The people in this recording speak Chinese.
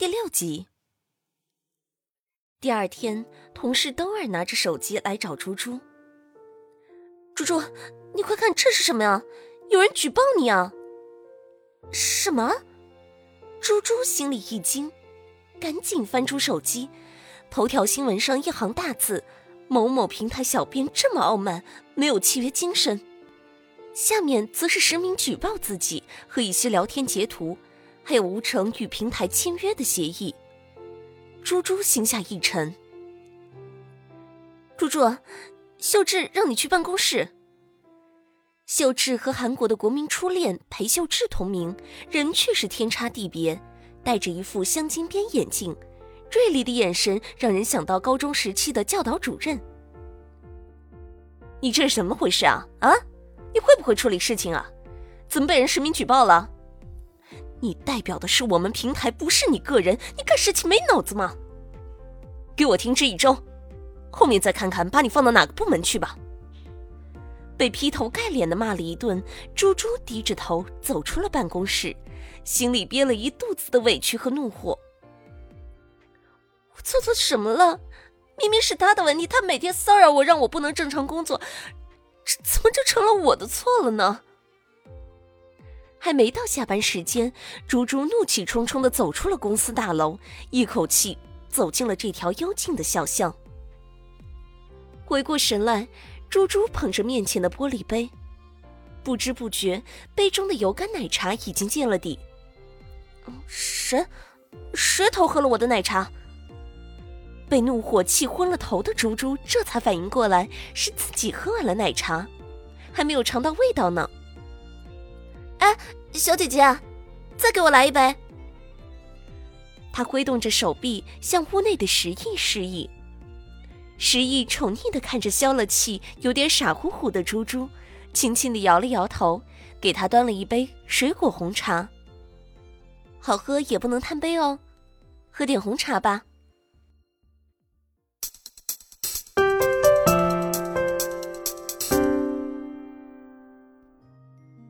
第六集。第二天，同事兜儿拿着手机来找猪猪。猪猪，你快看，这是什么呀？有人举报你啊！什么？猪猪心里一惊，赶紧翻出手机，头条新闻上一行大字：“某某平台小编这么傲慢，没有契约精神。”下面则是实名举报自己和一些聊天截图。还有吴成与平台签约的协议，猪猪心下一沉。猪猪，秀智让你去办公室。秀智和韩国的国民初恋裴秀智同名，人却是天差地别，戴着一副镶金边眼镜，锐利的眼神让人想到高中时期的教导主任。你这是怎么回事啊？啊，你会不会处理事情啊？怎么被人实名举报了？你代表的是我们平台，不是你个人。你干事情没脑子吗？给我停职一周，后面再看看把你放到哪个部门去吧。被劈头盖脸的骂了一顿，猪猪低着头走出了办公室，心里憋了一肚子的委屈和怒火。我做错什么了？明明是他的问题，他每天骚扰我，让我不能正常工作，这怎么就成了我的错了呢？还没到下班时间，猪猪怒气冲冲地走出了公司大楼，一口气走进了这条幽静的小巷。回过神来，猪猪捧着面前的玻璃杯，不知不觉，杯中的油甘奶茶已经见了底。谁？谁偷喝了我的奶茶？被怒火气昏了头的猪猪这才反应过来，是自己喝完了奶茶，还没有尝到味道呢。哎，小姐姐，再给我来一杯。他挥动着手臂向屋内的石毅示意。石毅宠溺的看着消了气、有点傻乎乎的猪猪，轻轻的摇了摇头，给他端了一杯水果红茶。好喝也不能贪杯哦，喝点红茶吧。